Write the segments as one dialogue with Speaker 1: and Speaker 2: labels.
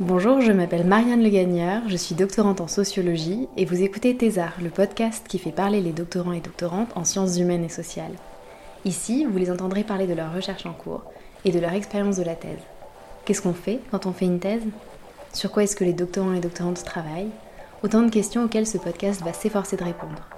Speaker 1: Bonjour, je m'appelle Marianne Le Gagneur, je suis doctorante en sociologie et vous écoutez Thésard, le podcast qui fait parler les doctorants et doctorantes en sciences humaines et sociales. Ici, vous les entendrez parler de leur recherche en cours et de leur expérience de la thèse. Qu'est-ce qu'on fait quand on fait une thèse? Sur quoi est-ce que les doctorants et doctorantes travaillent? Autant de questions auxquelles ce podcast va s'efforcer de répondre.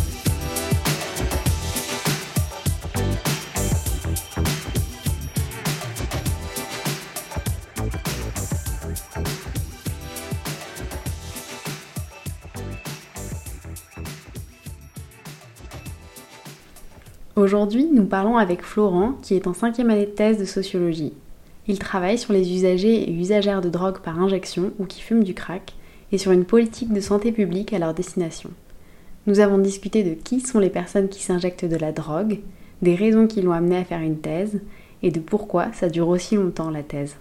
Speaker 1: Aujourd'hui, nous parlons avec Florent, qui est en cinquième année de thèse de sociologie. Il travaille sur les usagers et usagères de drogue par injection ou qui fument du crack, et sur une politique de santé publique à leur destination. Nous avons discuté de qui sont les personnes qui s'injectent de la drogue, des raisons qui l'ont amené à faire une thèse, et de pourquoi ça dure aussi longtemps la thèse.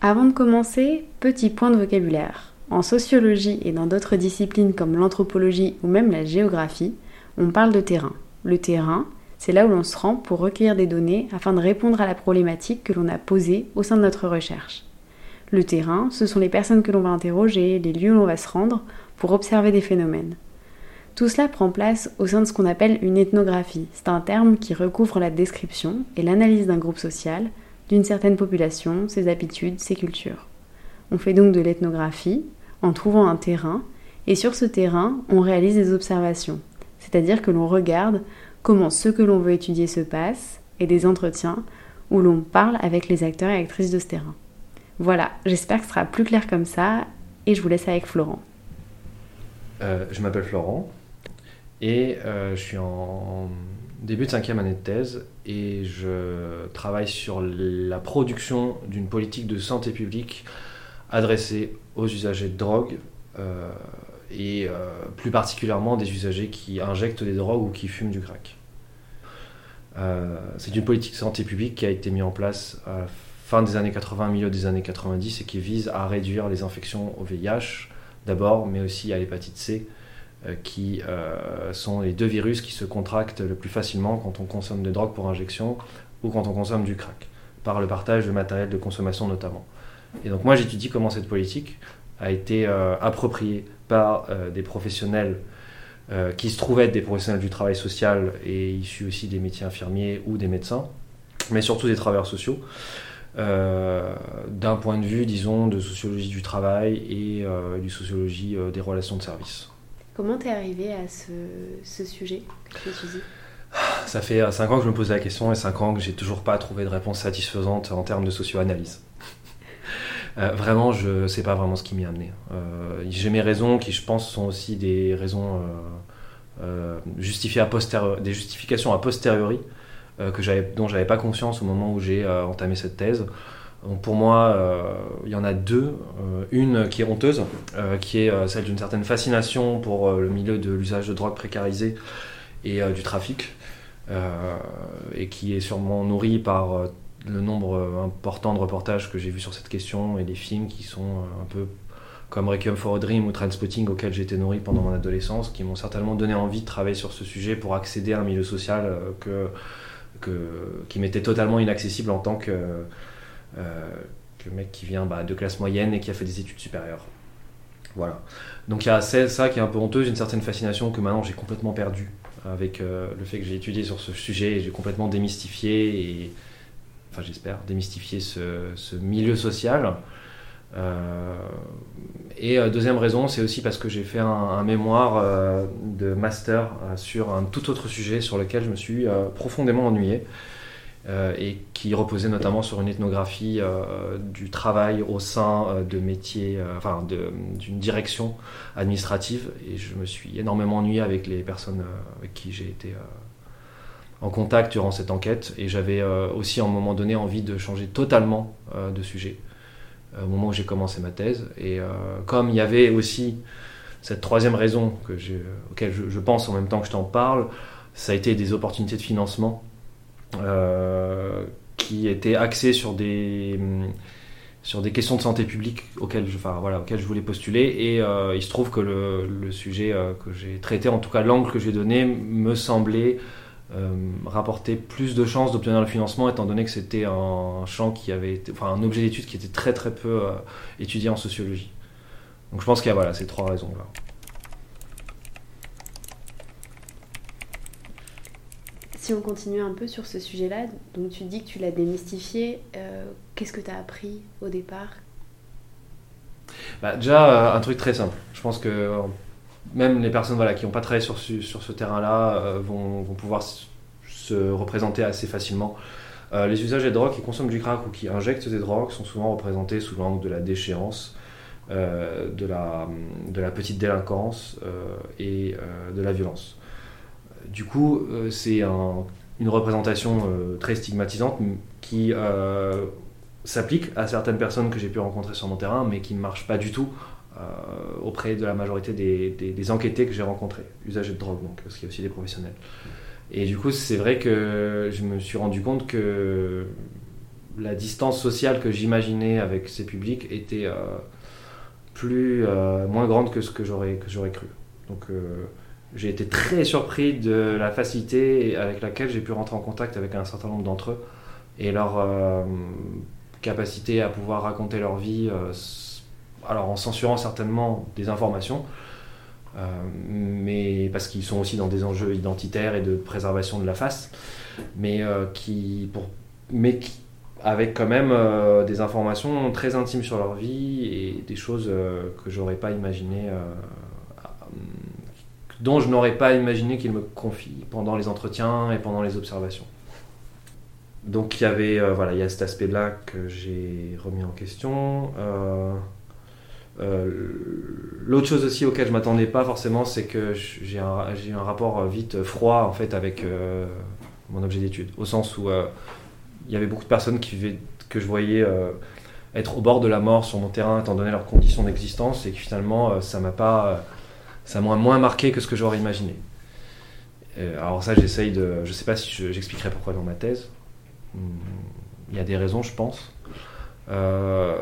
Speaker 1: Avant de commencer, petit point de vocabulaire. En sociologie et dans d'autres disciplines comme l'anthropologie ou même la géographie, on parle de terrain. Le terrain, c'est là où l'on se rend pour recueillir des données afin de répondre à la problématique que l'on a posée au sein de notre recherche. Le terrain, ce sont les personnes que l'on va interroger, les lieux où l'on va se rendre pour observer des phénomènes. Tout cela prend place au sein de ce qu'on appelle une ethnographie. C'est un terme qui recouvre la description et l'analyse d'un groupe social, d'une certaine population, ses habitudes, ses cultures. On fait donc de l'ethnographie en trouvant un terrain, et sur ce terrain, on réalise des observations, c'est-à-dire que l'on regarde comment ce que l'on veut étudier se passe, et des entretiens où l'on parle avec les acteurs et actrices de ce terrain. Voilà, j'espère que ce sera plus clair comme ça, et je vous laisse avec Florent.
Speaker 2: Euh, je m'appelle Florent et euh, je suis en début de cinquième année de thèse et je travaille sur la production d'une politique de santé publique adressée aux usagers de drogue euh, et euh, plus particulièrement des usagers qui injectent des drogues ou qui fument du crack. Euh, C'est une politique de santé publique qui a été mise en place à la fin des années 80, milieu des années 90 et qui vise à réduire les infections au VIH d'abord, mais aussi à l'hépatite C, euh, qui euh, sont les deux virus qui se contractent le plus facilement quand on consomme de drogue pour injection ou quand on consomme du crack, par le partage de matériel de consommation notamment. Et donc moi j'étudie comment cette politique a été euh, appropriée par euh, des professionnels euh, qui se trouvaient être des professionnels du travail social et issus aussi des métiers infirmiers ou des médecins, mais surtout des travailleurs sociaux, euh, d'un point de vue, disons, de sociologie du travail et euh, du sociologie euh, des relations de service.
Speaker 1: Comment t'es arrivé à ce, ce sujet que tu étudies?
Speaker 2: Ça fait 5 ans que je me pose la question et 5 ans que j'ai toujours pas trouvé de réponse satisfaisante en termes de socio-analyse. Euh, vraiment, je sais pas vraiment ce qui m'y a amené. Euh, j'ai mes raisons qui, je pense, sont aussi des raisons euh, justifiées a posteriori, des justifications a posteriori que dont j'avais pas conscience au moment où j'ai entamé cette thèse. Donc pour moi, il y en a deux. Une qui est honteuse, qui est celle d'une certaine fascination pour le milieu de l'usage de drogue précarisée et du trafic, et qui est sûrement nourrie par le nombre euh, important de reportages que j'ai vus sur cette question et des films qui sont euh, un peu comme Requiem for a Dream ou Trainspotting auxquels j'ai été nourri pendant mon adolescence, qui m'ont certainement donné envie de travailler sur ce sujet pour accéder à un milieu social euh, que, que, qui m'était totalement inaccessible en tant que, mec qui vient bah, de classe moyenne et qui a fait des études supérieures. Voilà. Donc il y a ça qui est un peu honteux, une certaine fascination que maintenant j'ai complètement perdue avec le fait que j'ai étudié sur ce sujet et j'ai complètement démystifié et enfin j'espère démystifié ce, milieu social. Euh, et euh, deuxième raison, c'est aussi parce que j'ai fait un, mémoire euh, de master sur un tout autre sujet sur lequel je me suis profondément ennuyé et qui reposait notamment sur une ethnographie du travail au sein de métiers, enfin d'une direction administrative. Et je me suis énormément ennuyé avec les personnes avec qui j'ai été en contact durant cette enquête et j'avais aussi à un moment donné envie de changer totalement de sujet au moment où j'ai commencé ma thèse. Et comme il y avait aussi cette troisième raison que auquel je, pense en même temps que je t'en parle, ça a été des opportunités de financement qui étaient axées sur des sur des questions de santé publique auxquelles je, voilà, auxquelles je voulais postuler. Et euh, il se trouve que le, sujet euh, que j'ai traité, en tout cas l'angle que j'ai donné, me semblait euh, rapporter plus de chances d'obtenir le financement, étant donné que c'était un champ qui avait, été, enfin un objet d'étude qui était très très peu étudié en sociologie. Donc je pense qu'il y a voilà, ces trois raisons-là.
Speaker 1: Si on continue un peu sur ce sujet-là, donc tu dis que tu l'as démystifié, euh, qu'est-ce que tu as appris au départ?
Speaker 2: Bah, Déjà, euh, un truc très simple. Je pense que euh, même les personnes voilà, qui n'ont pas travaillé sur, sur ce terrain-là vont, vont, pouvoir se représenter assez facilement. les usagers de drogue qui consomment du crack ou qui injectent des drogues sont souvent représentés sous l'angle de la déchéance, de, la, de la petite délinquance et de la violence. Du coup, euh, c'est une représentation euh, très stigmatisante qui euh, s'applique à certaines personnes que j'ai pu rencontrer sur mon terrain, mais qui ne marche pas du tout auprès de la majorité des, enquêtés que j'ai rencontrés, usagers de drogue, donc, parce qu'il y a aussi des professionnels. Et du coup, c'est vrai que je me suis rendu compte que la distance sociale que j'imaginais avec ces publics était plus moins grande que ce que j'aurais cru. Donc j'ai été très surpris de la facilité avec laquelle j'ai pu rentrer en contact avec un certain nombre d'entre eux et leur euh, capacité à pouvoir raconter leur vie, euh, alors en censurant certainement des informations, euh, mais parce qu'ils sont aussi dans des enjeux identitaires et de préservation de la face, mais qui, pour, mais qui, avec quand même des informations très intimes sur leur vie et des choses que j'aurais pas imaginé dont je n'aurais pas imaginé qu'il me confie pendant les entretiens et pendant les observations. Donc il y avait euh, il y a cet aspect-là que j'ai remis en question. Euh, euh, l'autre chose aussi auquel je m'attendais pas forcément, c'est que j'ai un, un rapport vite froid en fait avec mon objet d'étude, au sens où il y avait beaucoup de personnes que je voyais être au bord de la mort sur mon terrain étant donné leurs conditions d'existence et que finalement ça m'a pas ça m'a moins marqué que ce que j'aurais imaginé. Euh, alors ça, j'essaye de... Je sais pas si j'expliquerai pourquoi dans ma thèse. Hmm, il y a des raisons, je pense. Euh,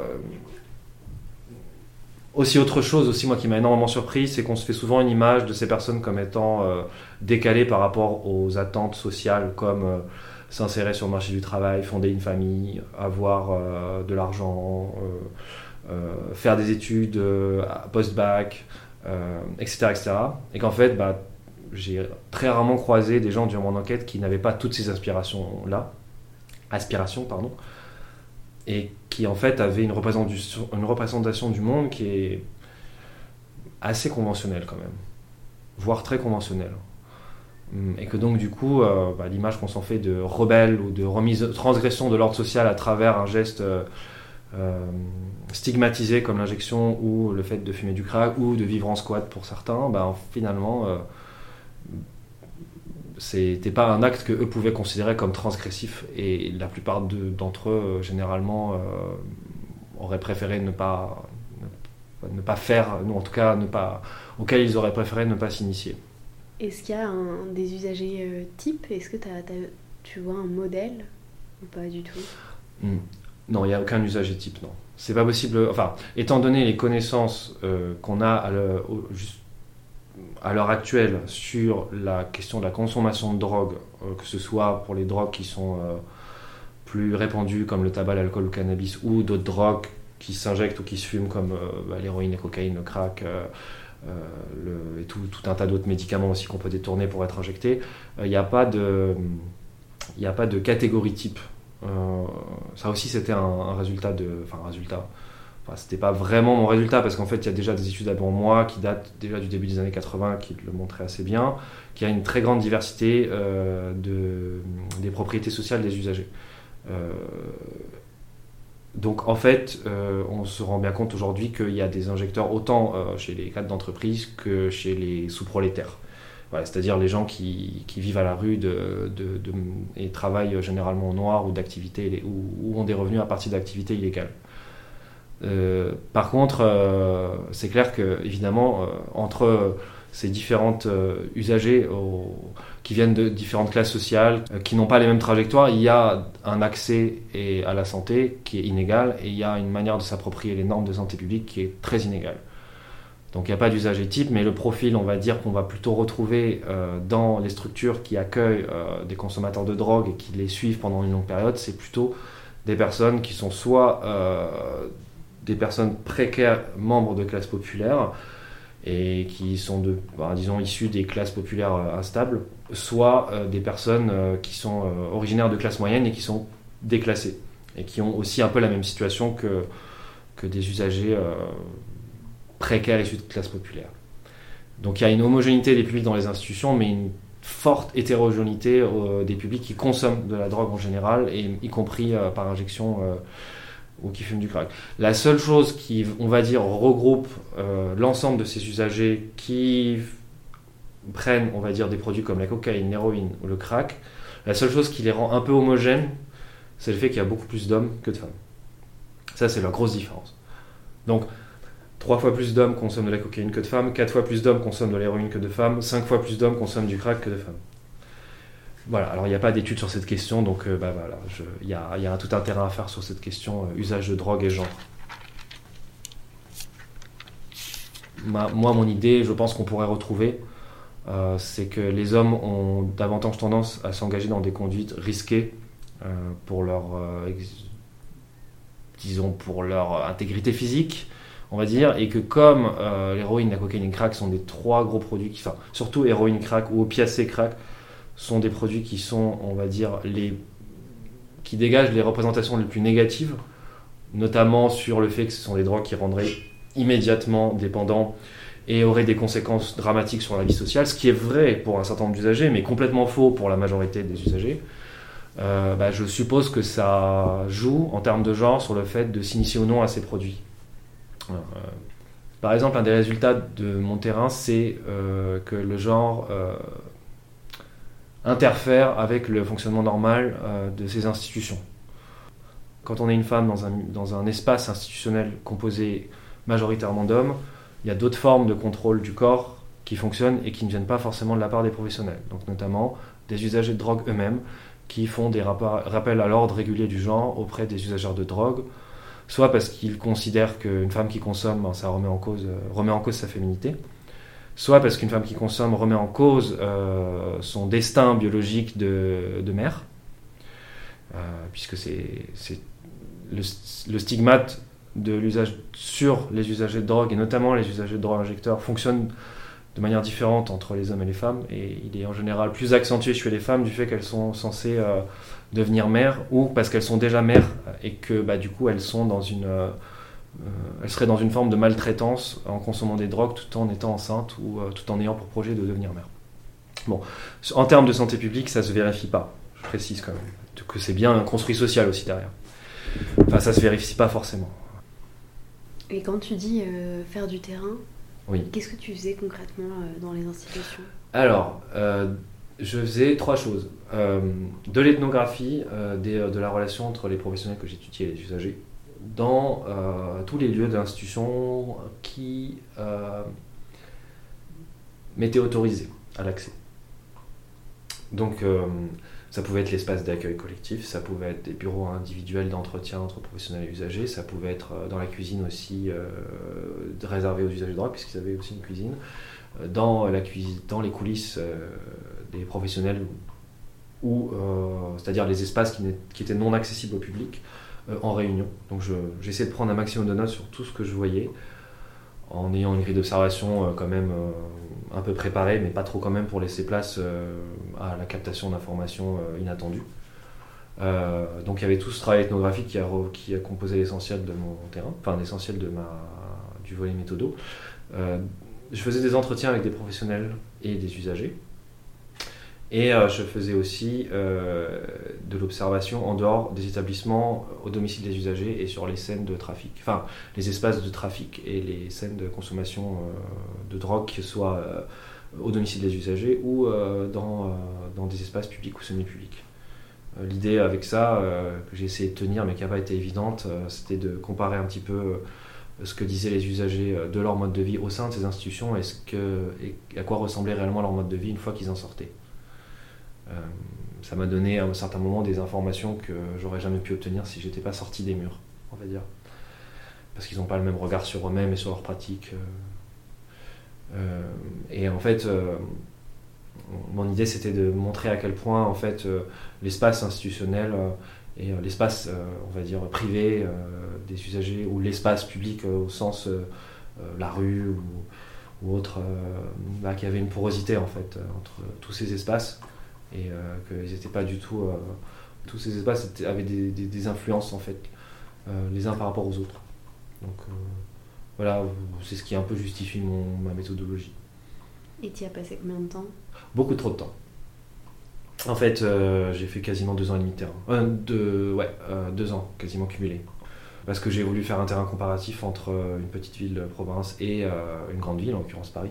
Speaker 2: aussi autre chose aussi moi qui m'a énormément surpris, c'est qu'on se fait souvent une image de ces personnes comme étant euh, décalées par rapport aux attentes sociales comme s'insérer sur le marché du travail, fonder une famille, avoir de l'argent, faire des études post-bac, etc., euh, etc. Et qu'en fait, bah, j'ai très rarement croisé des gens durant mon enquête qui n'avaient pas toutes ces aspirations-là, aspirations, pardon, et qui en fait avaient une représentation, du monde qui est assez conventionnelle quand même, voire très conventionnelle. Et que donc du coup, euh, bah, l'image qu'on s'en fait de rebelle ou de remise, transgression de l'ordre social à travers un geste euh, euh, stigmatisé comme l'injection ou le fait de fumer du crack ou de vivre en squat pour certains, ben, finalement, c'était pas un acte que eux pouvaient considérer comme transgressif et la plupart d'entre eux, euh, généralement, euh, auraient préféré ne pas, ne, pas faire, ou en tout cas, ne pas, auquel ils auraient préféré ne pas s'initier.
Speaker 1: Est-ce qu'il y a un, des usagers types? Est-ce que tu vois un modèle ou pas du tout?
Speaker 2: Hmm. Non, il n'y a aucun usager type, non. C'est pas possible. Enfin, étant donné les connaissances euh, qu'on a à l'heure actuelle sur la question de la consommation de drogue, euh, que ce soit pour les drogues qui sont euh, plus répandues comme le tabac, l'alcool, le cannabis, ou d'autres drogues qui s'injectent ou qui se fument comme bah, l'héroïne, la cocaïne, le crack. et tout, un tas d'autres médicaments aussi qu'on peut détourner pour être injectés, il n'y a pas de, catégorie type euh, ça aussi, c'était un, résultat de. Enfin, résultat. Enfin, c'était pas vraiment mon résultat parce qu'en fait, il y a déjà des études avant moi qui datent déjà du début des années 80 qui le montraient assez bien, qu'il y a une très grande diversité euh, de, des propriétés sociales des usagers. Euh, donc en fait, on se rend bien compte aujourd'hui qu'il y a des injecteurs autant chez les cadres d'entreprise que chez les sous-prolétaires. C'est-à-dire les gens qui, vivent à la rue et travaillent généralement au noir ou, d'activités, ou ont des revenus à partir d'activités illégales. Euh, par contre, euh, c'est clair que évidemment, euh, entre ces différentes usagers qui viennent de différentes classes sociales, qui n'ont pas les mêmes trajectoires, il y a un accès et à la santé qui est inégal et il y a une manière de s'approprier les normes de santé publique qui est très inégale. Donc il n'y a pas d'usager type, mais le profil, on va dire qu'on va plutôt retrouver dans les structures qui accueillent des consommateurs de drogue et qui les suivent pendant une longue période, c'est plutôt des personnes qui sont soit des personnes précaires, membres de classes populaires, et qui sont, de, bah, disons, issues des classes populaires euh, instables, soit euh, des personnes euh, qui sont originaires de classes moyennes et qui sont déclassées, et qui ont aussi un peu la même situation que, que des usagers précaires issus de classes populaires. Donc il y a une homogénéité des publics dans les institutions, mais une forte hétérogénéité des publics qui consomment de la drogue en général, et y compris par injection ou qui fument du crack. La seule chose qui, on va dire, regroupe euh, l'ensemble de ces usagers qui prennent, on va dire, des produits comme la cocaïne, l'héroïne ou le crack, la seule chose qui les rend un peu homogènes, c'est le fait qu'il y a beaucoup plus d'hommes que de femmes. Ça, c'est la grosse différence. Donc, trois fois plus d'hommes consomment de la cocaïne que de femmes, quatre fois plus d'hommes consomment de l'héroïne que de femmes, cinq fois plus d'hommes consomment du crack que de femmes. Voilà, alors il n'y a pas d'études sur cette question, donc euh, bah, voilà, il y a, tout un terrain à faire sur cette question euh, usage de drogue et genre. Moi, mon idée, je pense qu'on pourrait retrouver, euh, c'est que les hommes ont davantage tendance à s'engager dans des conduites risquées pour leur, disons, pour leur intégrité physique, on va dire, et que comme l'héroïne, la cocaïne le crack sont des trois gros produits, enfin, surtout héroïne, crack ou opiacés, crack, sont des produits qui sont, on va dire, les qui dégagent les représentations les plus négatives, notamment sur le fait que ce sont des drogues qui rendraient immédiatement dépendants et auraient des conséquences dramatiques sur la vie sociale, ce qui est vrai pour un certain nombre d'usagers, mais complètement faux pour la majorité des usagers. Euh, bah, je suppose que ça joue en termes de genre sur le fait de s'initier ou non à ces produits. Euh, par exemple, un des résultats de mon terrain, c'est euh, que le genre interfère avec le fonctionnement normal euh, de ces institutions. Quand on est une femme dans un, dans un espace institutionnel composé majoritairement d'hommes, il y a d'autres formes de contrôle du corps qui fonctionnent et qui ne viennent pas forcément de la part des professionnels. Donc notamment des usagers de drogue eux-mêmes qui font des rappels à l'ordre régulier du genre auprès des usagers de drogue, soit parce qu'ils considèrent qu'une femme qui consomme, ben, ça remet en, cause, euh, remet en cause sa féminité, soit parce qu'une femme qui consomme remet en cause euh, son destin biologique de, mère, euh, puisque c'est le stigmate de l'usage sur les usagers de drogue, et notamment les usagers de drogue injecteurs, fonctionne de manière différente entre les hommes et les femmes, et il est en général plus accentué chez les femmes du fait qu'elles sont censées euh, devenir mères, ou parce qu'elles sont déjà mères, et que bah, du coup elles sont dans une... euh, elles seraient dans une forme de maltraitance en consommant des drogues tout en étant enceinte ou euh, tout en ayant pour projet de devenir mère. Bon, en termes de santé publique, ça se vérifie pas. Je précise quand même que c'est bien un construit social aussi derrière. Enfin, ça se vérifie pas forcément.
Speaker 1: Et quand tu dis euh, faire du terrain,
Speaker 2: Oui.
Speaker 1: qu'est-ce que tu faisais concrètement euh, dans les institutions?
Speaker 2: Alors, euh, je faisais trois choses. De l'ethnographie, de la relation entre les professionnels que j'étudiais et les usagers, dans euh, tous les lieux d'institutions qui euh, m'étaient autorisés à l'accès. Donc, euh, ça pouvait être l'espace d'accueil collectif, ça pouvait être des bureaux individuels d'entretien entre professionnels et usagers, ça pouvait être dans la cuisine aussi euh, réservé aux usagers de drogue, puisqu'ils avaient aussi une cuisine dans, la cuisine, dans les coulisses des professionnels, c'est-à-dire les espaces qui, étaient non accessibles au public en réunion. Donc je- j'essaie de prendre un maximum de notes sur tout ce que je voyais, en ayant une grille d'observation euh, quand même euh, un peu préparée, mais pas trop quand même pour laisser place euh, à la captation d'informations euh, inattendues. Euh, donc il y avait tout ce travail ethnographique qui a, composé l'essentiel de mon terrain, enfin l'essentiel du volet méthodo. Euh, je faisais des entretiens avec des professionnels et des usagers. Et euh, je faisais aussi euh, de l'observation en dehors des établissements, au domicile des usagers et sur les scènes de trafic, enfin les espaces de trafic et les scènes de consommation euh, de drogue, que ce soit euh, au domicile des usagers ou dans, dans des espaces publics ou semi-publics. L'idée avec ça, que j'ai essayé de tenir mais qui n'a pas été évidente, c'était de comparer un petit peu ce que disaient les usagers de leur mode de vie au sein de ces institutions et, ce que, et à quoi ressemblait réellement leur mode de vie une fois qu'ils en sortaient. Ça m'a donné à un certain moment des informations que j'aurais jamais pu obtenir si j'étais pas sorti des murs, on va dire parce qu'ils n'ont pas le même regard sur eux-mêmes et sur leurs pratiques. Euh, euh, et en fait, euh, mon idée c'était de montrer à quel point en fait l'espace institutionnel et l'espace, on va dire, privé des usagers ou l'espace public au sens la rue ou, autre, bah, qu'il y avait une porosité en fait entre tous ces espaces et qu'ils n'étaient pas du tout. tous ces espaces avaient des, des influences en fait les uns par rapport aux autres. Donc euh, voilà, c'est ce qui un peu justifie mon, ma méthodologie.
Speaker 1: Et tu y as passé combien de temps?
Speaker 2: Beaucoup trop de temps. En fait, euh, j'ai fait quasiment deux ans et demi de terrain. Euh, deux, ouais, deux ans, quasiment cumulés. Parce que j'ai voulu faire un terrain comparatif entre une petite ville de province et une grande ville, en l'occurrence Paris.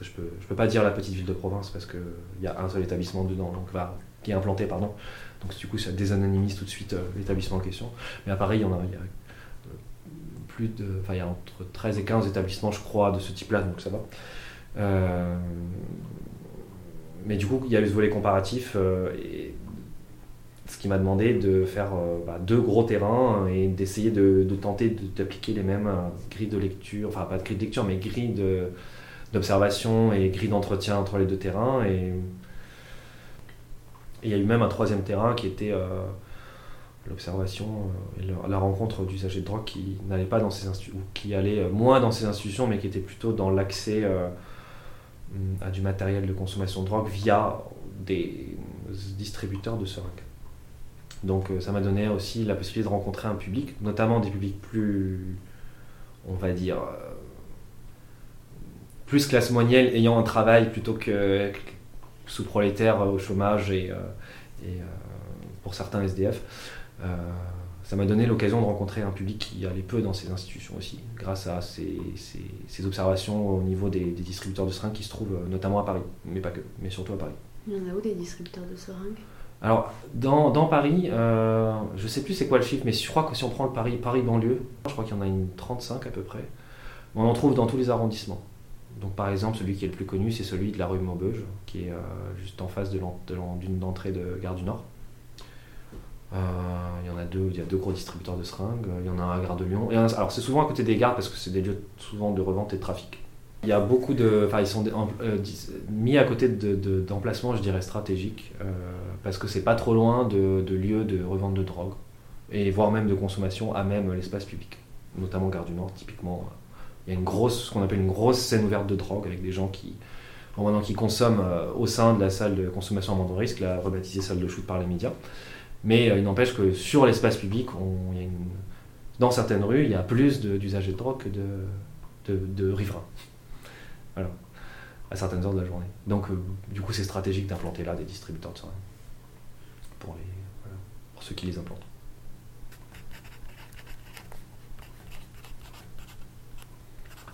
Speaker 2: Je peux, peux pas dire la petite ville de province parce qu'il y a un seul établissement dedans, donc, qui est implanté, pardon. Donc du coup, ça désanonymise tout de suite l'établissement en question. Mais à Paris, il y en a, y a de. Enfin, il y a entre 13 et 15 établissements, je crois, de ce type-là, donc ça va. Euh, mais du coup, il y a eu ce volet comparatif, euh, et ce qui m'a demandé de faire euh, bah, deux gros terrains et d'essayer de, tenter d'appliquer les mêmes grilles de lecture, enfin pas de grilles de lecture, mais grilles d'observation et grilles d'entretien entre les deux terrains. Et il y a eu même un troisième terrain qui était l'observation euh, et la rencontre d'usagers de drogue qui n'allaient pas dans ces institutions, ou qui allaient euh, moins dans ces institutions, mais qui étaient plutôt dans l'accès euh, à du matériel de consommation de drogue via des distributeurs de seringues. Donc ça m'a donné aussi la possibilité de rencontrer un public, notamment des publics plus, on va dire, plus classe moyenne ayant un travail plutôt que sous-prolétaires au chômage et, et pour certains SDF. Euh, ça m'a donné l'occasion de rencontrer un public qui allait peu dans ces institutions aussi, grâce à ces, observations au niveau des, distributeurs de seringues qui se trouvent euh, notamment à Paris, mais pas que, mais surtout à Paris.
Speaker 1: Il y en a où des distributeurs de seringues?
Speaker 2: Alors, dans, Paris, euh, je sais plus c'est quoi le chiffre, mais je crois que si on prend le Paris, Paris banlieue, je crois qu'il y en a une 35 à peu près. On en trouve dans tous les arrondissements. Donc, par exemple, celui qui est le plus connu, c'est celui de la rue Maubeuge, qui est juste en face d'une entrée de Gare du Nord. Euh, il y en a deux, il y a deux gros distributeurs de seringues. Il y en a un à Gare de Lyon. Alors c'est souvent à côté des gares parce que c'est des lieux souvent de revente et de trafic. Il y a beaucoup de, enfin ils sont euh, mis à côté d'emplacements, de, je dirais stratégiques, euh, parce que c'est pas trop loin de, lieux de revente de drogue et voire même de consommation à même l'espace public, notamment Gare du Nord. Typiquement, il y a une grosse, ce qu'on appelle une grosse scène ouverte de drogue avec des gens qui maintenant qui consomment au sein de la salle de consommation à moindre risque, la rebaptisée salle de shoot par les médias. Mais euh, il n'empêche que sur l'espace public, dans certaines rues, il y a plus d'usagers de, drogue que de, de, riverains. Voilà. À certaines heures de la journée. Donc, euh, du coup, c'est stratégique d'implanter là des distributeurs de seringues. Pour, pour ceux qui les implantent.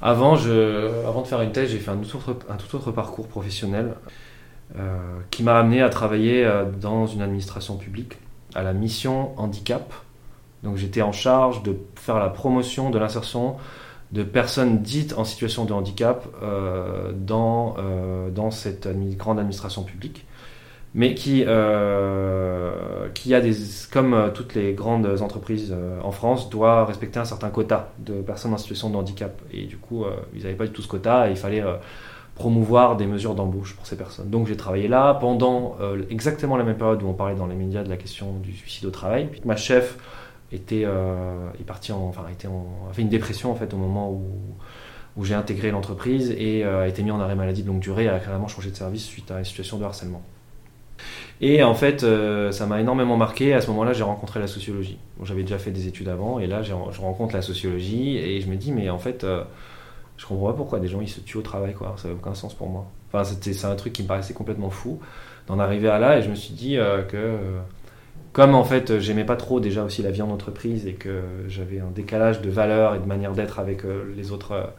Speaker 2: Avant, avant de faire une thèse, j'ai fait un tout, autre, parcours professionnel euh, qui m'a amené à travailler dans une administration publique à la mission handicap. Donc j'étais en charge de faire la promotion de l'insertion de personnes dites en situation de handicap euh, dans, euh, dans cette grande administration publique, mais qui, euh, a comme toutes les grandes entreprises en France, doit respecter un certain quota de personnes en situation de handicap. Et du coup, ils n'avaient pas du tout ce quota et il fallait promouvoir des mesures d'embauche pour ces personnes. Donc j'ai travaillé là pendant euh, exactement la même période où on parlait dans les médias de la question du suicide au travail. Puis ma chef était euh, est partie en, en, a fait une dépression en fait au moment où j'ai intégré l'entreprise et euh, a été mis en arrêt maladie de longue durée et a carrément changé de service suite à une situation de harcèlement. Et en fait, ça m'a énormément marqué. À ce moment-là, j'ai rencontré la sociologie. J'avais déjà fait des études avant, et là, je rencontre la sociologie, et je me dis, mais en fait, je comprends pas pourquoi des gens ils se tuent au travail quoi ça n'avait aucun sens pour moi enfin c'est un truc qui me paraissait complètement fou d'en arriver à là et je me suis dit euh, que euh, comme en fait j'aimais pas trop déjà aussi la vie en entreprise et que j'avais un décalage de valeurs et de manière d'être avec euh, les autres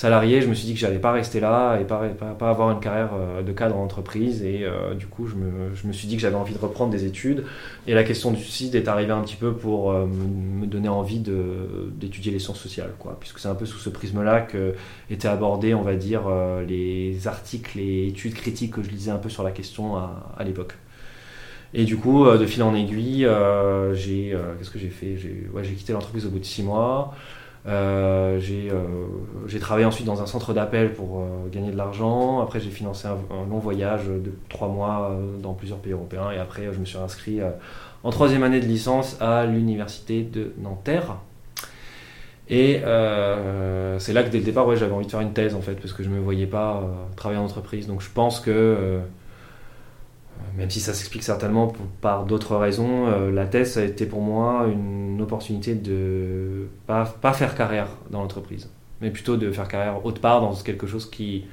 Speaker 2: salarié, je me suis dit que j'allais pas rester là et pas, pas, avoir une carrière euh, de cadre en entreprise. Et euh, du coup, je me, je me suis dit que j'avais envie de reprendre des études. Et la question du suicide est arrivée un petit peu pour euh, me donner envie d'étudier les sciences sociales, quoi. Puisque c'est un peu sous ce prisme-là que étaient abordés, on va dire, les articles et études critiques que je lisais un peu sur la question à, l'époque. Et du coup, de fil en aiguille, j'ai qu'est-ce que j'ai fait? J'ai ouais, j'ai quitté l'entreprise au bout de six mois. Euh, j'ai euh, j'ai travaillé ensuite dans un centre d'appel pour euh, gagner de l'argent. Après, j'ai financé un, long voyage de trois mois dans plusieurs pays européens. Et après, je me suis inscrit en troisième année de licence à l'université de Nanterre. Et c'est là que dès le départ, ouais, j'avais envie de faire une thèse en fait, parce que je ne me voyais pas travailler en entreprise. Donc je pense que, même si ça s'explique certainement par d'autres raisons, euh, la thèse a été pour moi une opportunité de pas, pas faire carrière dans l'entreprise, mais plutôt de faire carrière autre part dans quelque chose qui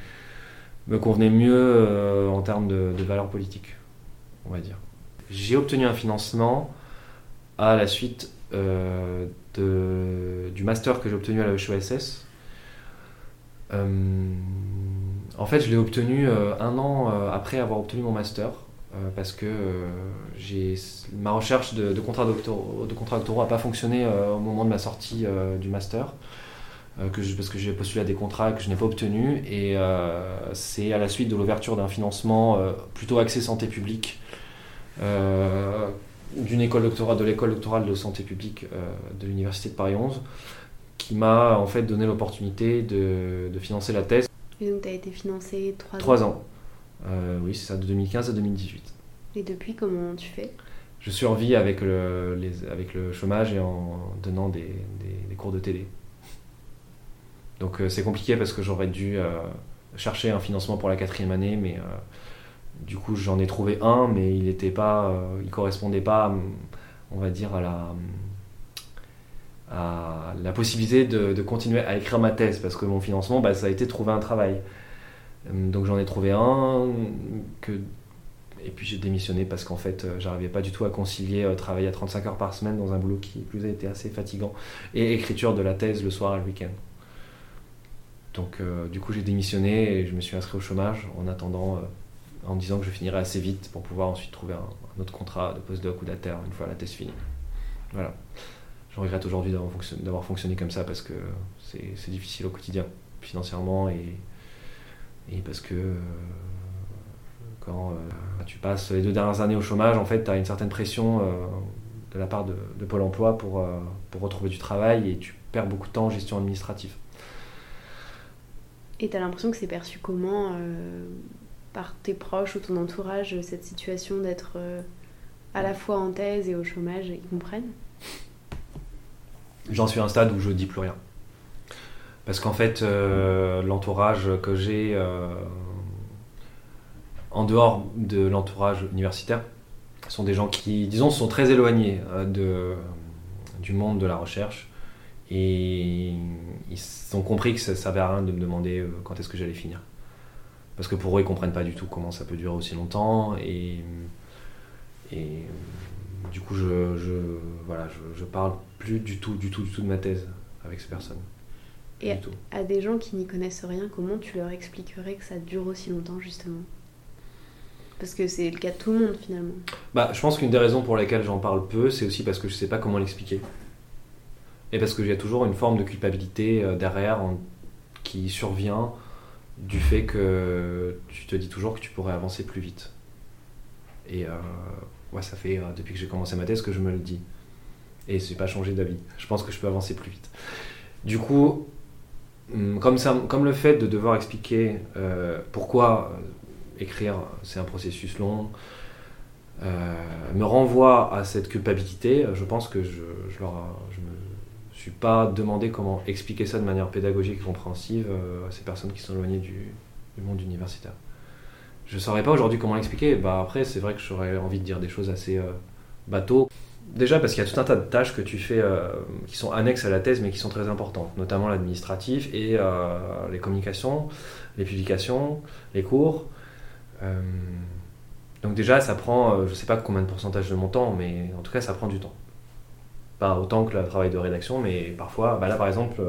Speaker 2: me convenait mieux euh, en termes de, valeur politique, on va dire. J'ai obtenu un financement à la suite euh, de- du master que j'ai obtenu à la HESS. Euh, en fait, je l'ai obtenu un an après avoir obtenu mon master, euh, parce que euh, j'ai ma recherche de, de contrats doctoraux de contrats doctoraux n'a pas fonctionné euh, au moment de ma sortie du master, que je- parce que j'ai postulé à des contrats que je n'ai pas obtenus, et c'est à la suite de l'ouverture d'un financement plutôt axé santé publique. d'une école doctorale, de l'école doctorale de santé publique euh, de l'université de Paris 11, qui m'a en fait donné l'opportunité de, de financer la thèse.
Speaker 1: Et donc, tu as été financé trois,
Speaker 2: Trois ans. Euh, oui, c'est ça, de 2015 à 2018.
Speaker 1: Et depuis, comment tu fais?
Speaker 2: Je survis avec le, les- avec le chômage et en donnant des, des- des cours de télé. Donc euh, c'est compliqué parce que j'aurais dû euh, chercher un financement pour la quatrième année, mais du coup j'en ai trouvé un, mais il était pas, il correspondait pas, hum, on va dire, à la, à la possibilité de, de continuer à écrire ma thèse parce que mon financement, bah, ça a été de trouver un travail. Hum, Donc j'en ai trouvé un et puis j'ai démissionné parce qu'en fait, euh, j'arrivais pas du tout à concilier euh, travailler à 35 heures par semaine dans un boulot qui plus a été assez fatigant et écriture de la thèse le soir et le week-end. Donc euh, du coup, j'ai démissionné et je me suis inscrit au chômage en attendant, euh, en me disant que je finirais assez vite pour pouvoir ensuite trouver un, autre contrat de postdoc ou d'alter une fois la thèse finie. Voilà. Je regrette aujourd'hui d'avoir fonctionné, fonctionné comme ça parce que c'est difficile au quotidien, financièrement et, et parce que euh, quand euh, tu passes les deux dernières années au chômage, en fait, tu as une certaine pression euh, de la part de, de Pôle emploi pour, pour retrouver du travail et tu perds beaucoup de temps en gestion administrative.
Speaker 1: Et tu as l'impression que c'est perçu comment euh, par tes proches ou ton entourage, cette situation d'être euh, à la fois en thèse et au chômage Ils comprennent?
Speaker 2: J'en suis à un stade où je dis plus rien. Parce qu'en fait, euh, l'entourage que j'ai euh, en dehors de l'entourage universitaire sont des gens qui, disons, sont très éloignés euh, du monde de la recherche. Et ils ont compris que ça ne servait à rien de me demander quand est-ce que j'allais finir. Parce que pour eux, ils ne comprennent pas du tout comment ça peut durer aussi longtemps. Et, du coup, je, je, voilà, je parle plus du tout, du tout, du tout de ma thèse avec ces personnes.
Speaker 1: Et
Speaker 2: du tout.
Speaker 1: à des gens qui n'y connaissent rien, comment tu leur expliquerais que ça dure aussi longtemps justement? Parce que c'est le cas de tout le monde finalement.
Speaker 2: Bah, je pense qu'une des raisons pour lesquelles j'en parle peu, c'est aussi parce que je sais pas comment l'expliquer. Et parce qu'il y a toujours une forme de culpabilité euh, derrière en- qui survient du fait que tu te dis toujours que tu pourrais avancer plus vite. Et euh, ouais, ça fait euh, depuis que j'ai commencé ma thèse que je me le dis. Et c'est pas changé d'avis. Je pense que je peux avancer plus vite. Du coup, comme, ça, comme le fait de devoir expliquer euh, pourquoi euh, écrire, c'est un processus long, euh, me renvoie à cette culpabilité, je pense que je, je me suis pas demandé comment expliquer ça de manière pédagogique et compréhensive à ces personnes qui sont éloignées du, monde universitaire. Je saurais pas aujourd'hui comment l'expliquer. Bah après, c'est vrai que j'aurais envie de dire des choses assez euh, bateau. Déjà parce qu'il y a tout un tas de tâches que tu fais euh, qui sont annexes à la thèse mais qui sont très importantes, notamment l'administratif et euh, les communications, les publications, les cours. Euh, donc déjà, ça prend, je sais pas combien de pourcentage de mon temps, mais en tout cas, ça prend du temps. Pas autant que le travail de rédaction, mais parfois, bah là par exemple,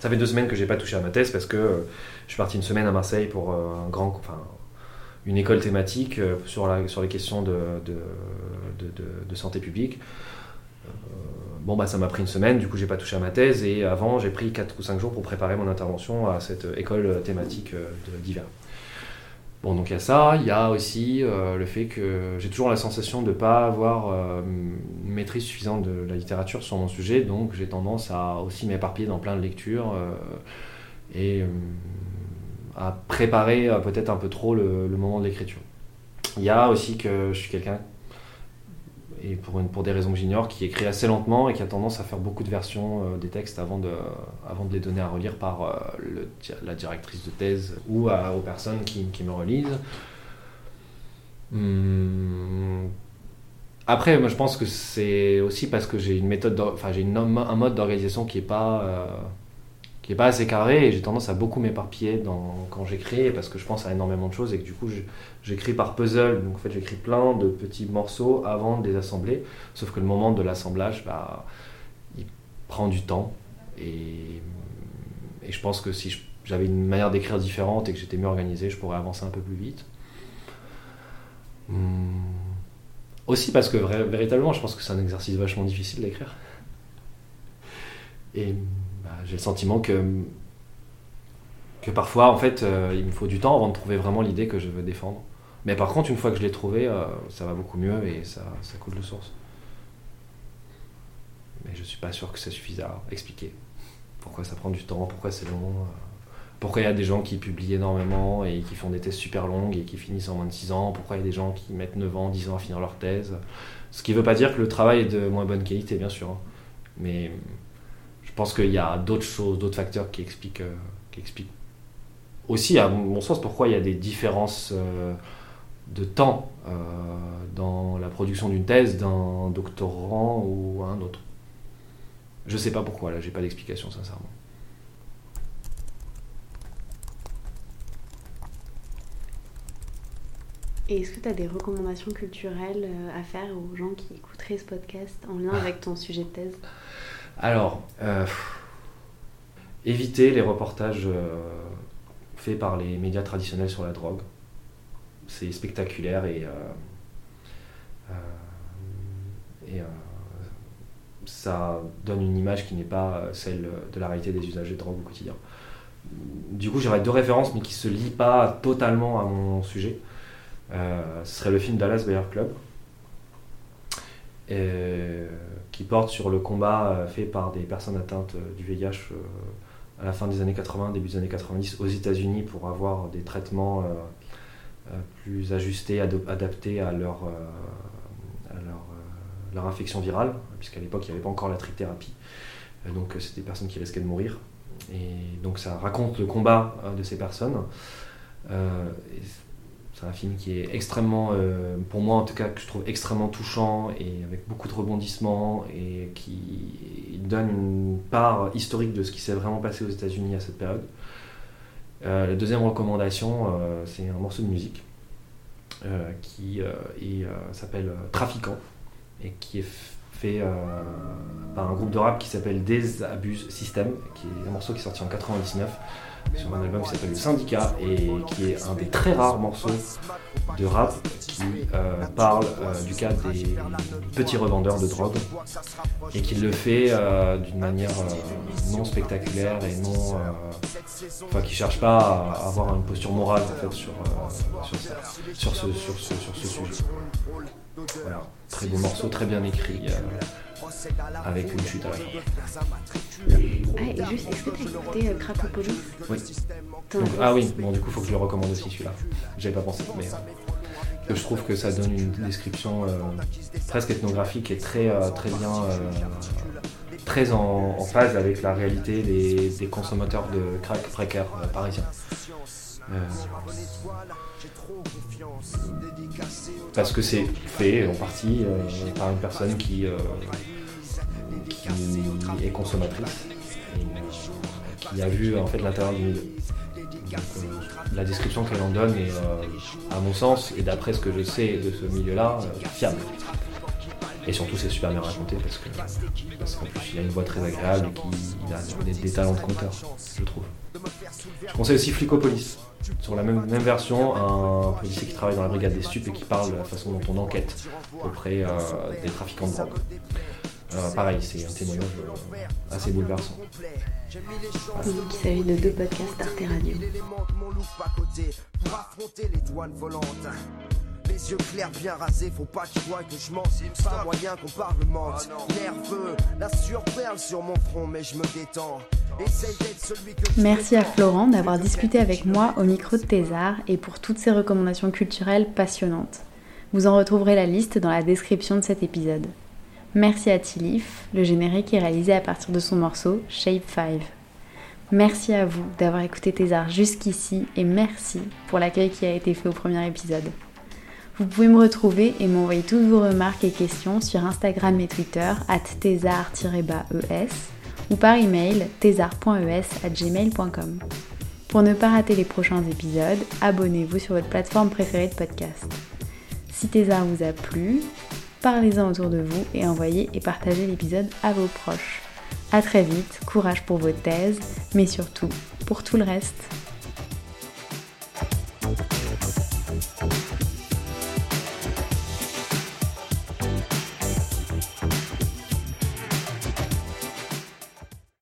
Speaker 2: Ça fait deux semaines que j'ai pas touché à ma thèse parce que je suis parti une semaine à Marseille pour un grand, une école thématique euh, sur, la, sur les questions de, de, santé publique. Euh, bon, bah, ça m'a pris une semaine, du coup, j'ai pas touché à ma thèse et avant, j'ai pris 4 ou 5 jours pour préparer mon intervention à cette école thématique euh, d'hiver. Bon, donc il y a ça, il y a aussi euh, le fait que j'ai toujours la sensation de ne pas avoir euh, une maîtrise suffisante de la littérature sur mon sujet, donc j'ai tendance à aussi m'éparpiller dans plein de lectures euh, et euh, à préparer euh, peut-être un peu trop le, moment de l'écriture. Il y a aussi que je suis quelqu'un, et pour, pour des raisons que j'ignore, qui écrit assez lentement et qui a tendance à faire beaucoup de versions euh, des textes avant de, avant de les donner à relire par euh, la directrice de thèse ou aux personnes qui, qui me relisent. Hum, Après, moi, je pense que c'est aussi parce que j'ai une méthode, enfin j'ai un mode d'organisation qui est pas qui est pas assez carré et j'ai tendance à beaucoup m'éparpiller quand j'écris parce que je pense à énormément de choses et que du coup j'écris par puzzle. Donc en fait, j'écris plein de petits morceaux avant de les assembler. Sauf que le moment de l'assemblage, bah, il prend du temps et, et je pense que si j'avais une manière d'écrire différente et que j'étais mieux organisé, je pourrais avancer un peu plus vite. Hum. Aussi parce que véritablement, je pense que c'est un exercice vachement difficile d'écrire. Et bah, j'ai le sentiment que, que parfois, en fait, euh, il me faut du temps avant de trouver vraiment l'idée que je veux défendre. Mais par contre, une fois que je l'ai trouvée, euh, ça va beaucoup mieux et ça, ça coule de source. Mais je suis pas sûr que ça suffise à expliquer pourquoi ça prend du temps, pourquoi c'est long. euh, pourquoi il y a des gens qui publient énormément et qui font des thèses super longues et qui finissent en moins de 6 ans Pourquoi il y a des gens qui mettent 9 ans, 10 ans à finir leur thèse Ce qui ne veut pas dire que le travail est de moins bonne qualité, bien sûr. hein. Mais pense qu'il y a d'autres choses, d'autres facteurs qui expliquent, euh, qui expliquent aussi, à mon sens, pourquoi il y a des différences euh, de temps euh, dans la production d'une thèse d'un doctorant ou un autre. Je sais pas pourquoi, là, j'ai pas d'explication, sincèrement.
Speaker 1: Et est-ce que tu as des recommandations culturelles à faire aux gens qui écouteraient ce podcast en lien avec ton sujet de thèse?
Speaker 2: Alors, euh, éviter les reportages euh, faits par les médias traditionnels sur la drogue. C'est spectaculaire et, euh, ça donne une image qui n'est pas celle de la réalité des usagers de drogue au quotidien. Du coup, j'aurais deux références, mais qui se lient pas totalement à mon sujet. Ce serait le film Dallas Bayer Club, qui porte sur le combat euh, fait par des personnes atteintes euh, du VIH euh, à la fin des années 80, début des années 90 aux États-Unis pour avoir des traitements euh, euh, plus ajustés, adaptés à leur, euh, euh, infection virale, puisqu'à l'époque il n'y avait pas encore la trithérapie. Euh, donc euh, c'était des personnes qui risquaient de mourir. Et donc ça raconte le combat euh, de ces personnes. Euh, c'est un film qui est extrêmement, euh, pour moi en tout cas, que je trouve extrêmement touchant et avec beaucoup de rebondissements et qui donne une part historique de ce qui s'est vraiment passé aux États-Unis à cette période. Euh, la deuxième recommandation, euh, c'est un morceau de musique qui s'appelle Trafiquant et qui est fait euh, par un groupe de rap qui s'appelle Désabuse System, qui est un morceau qui est sorti en 99 sur un album qui s'appelle Le Syndicat et qui est un des très rares morceaux de rap qui euh, parle euh, du cas des petits revendeurs de drogue et qui le fait d'une manière non spectaculaire et non enfin qui cherche pas à avoir une posture morale sur ce sujet voilà très beau morceau très bien écrit euh, avec une chute à la fin
Speaker 1: Ah, et juste, est-ce que tu as écouté euh,
Speaker 2: oui Donc, ah oui, bon du coup faut que je le recommande aussi celui-là. J'avais pas pensé, mais euh, je trouve que ça donne une description euh, presque ethnographique et très très bien, très en, phase avec la réalité des, consommateurs de crack précaires euh, parisiens. Euh, parce que c'est fait en partie euh, par une personne qui, est consommatrice qui a vu en fait l'intérieur du milieu. La description qu'elle en donne est, à mon sens, et d'après ce que je sais de ce milieu-là, euh, fiable. Et surtout, c'est super bien raconté parce que parce qu'en plus, il a une voix très agréable et qu'il a des, des talents de conteur, je trouve. Je conseille aussi Flicopolis. Sur la même, même version, un policier qui travaille dans la brigade des stupes et qui parle de la façon dont on enquête auprès euh, des trafiquants de drogue. Euh, pareil, c'est un témoignage euh, assez bouleversant.
Speaker 1: Donc il s'agit de deux podcasts d'Arte Radio.
Speaker 3: Les yeux clairs bien rasés, faut pas que tu vois que je mens. Pas moyen qu'on parlemente. Nerveux, la sueur perle sur mon front, mais je me détends. Essaye d'être celui que tu
Speaker 1: Merci à. Florent d'avoir discuté avec moi au micro de Thésard et pour toutes ces recommandations culturelles passionnantes. Vous en retrouverez la liste dans la description de cet épisode. Merci à Tilif, le générique est réalisé à partir de son morceau Shape 5. Merci à vous d'avoir écouté Thésard jusqu'ici et merci pour l'accueil qui a été fait au premier épisode. Vous pouvez me retrouver et m'envoyer toutes vos remarques et questions sur Instagram et Twitter at thésard-es ou par email thésard.es@gmail.com. Pour ne pas rater les prochains épisodes, abonnez-vous sur votre plateforme préférée de podcast. Si Thésard vous a plu, parlez-en autour de vous et envoyez et partagez l'épisode à vos proches. A très vite, courage pour vos thèses, mais surtout pour tout le reste.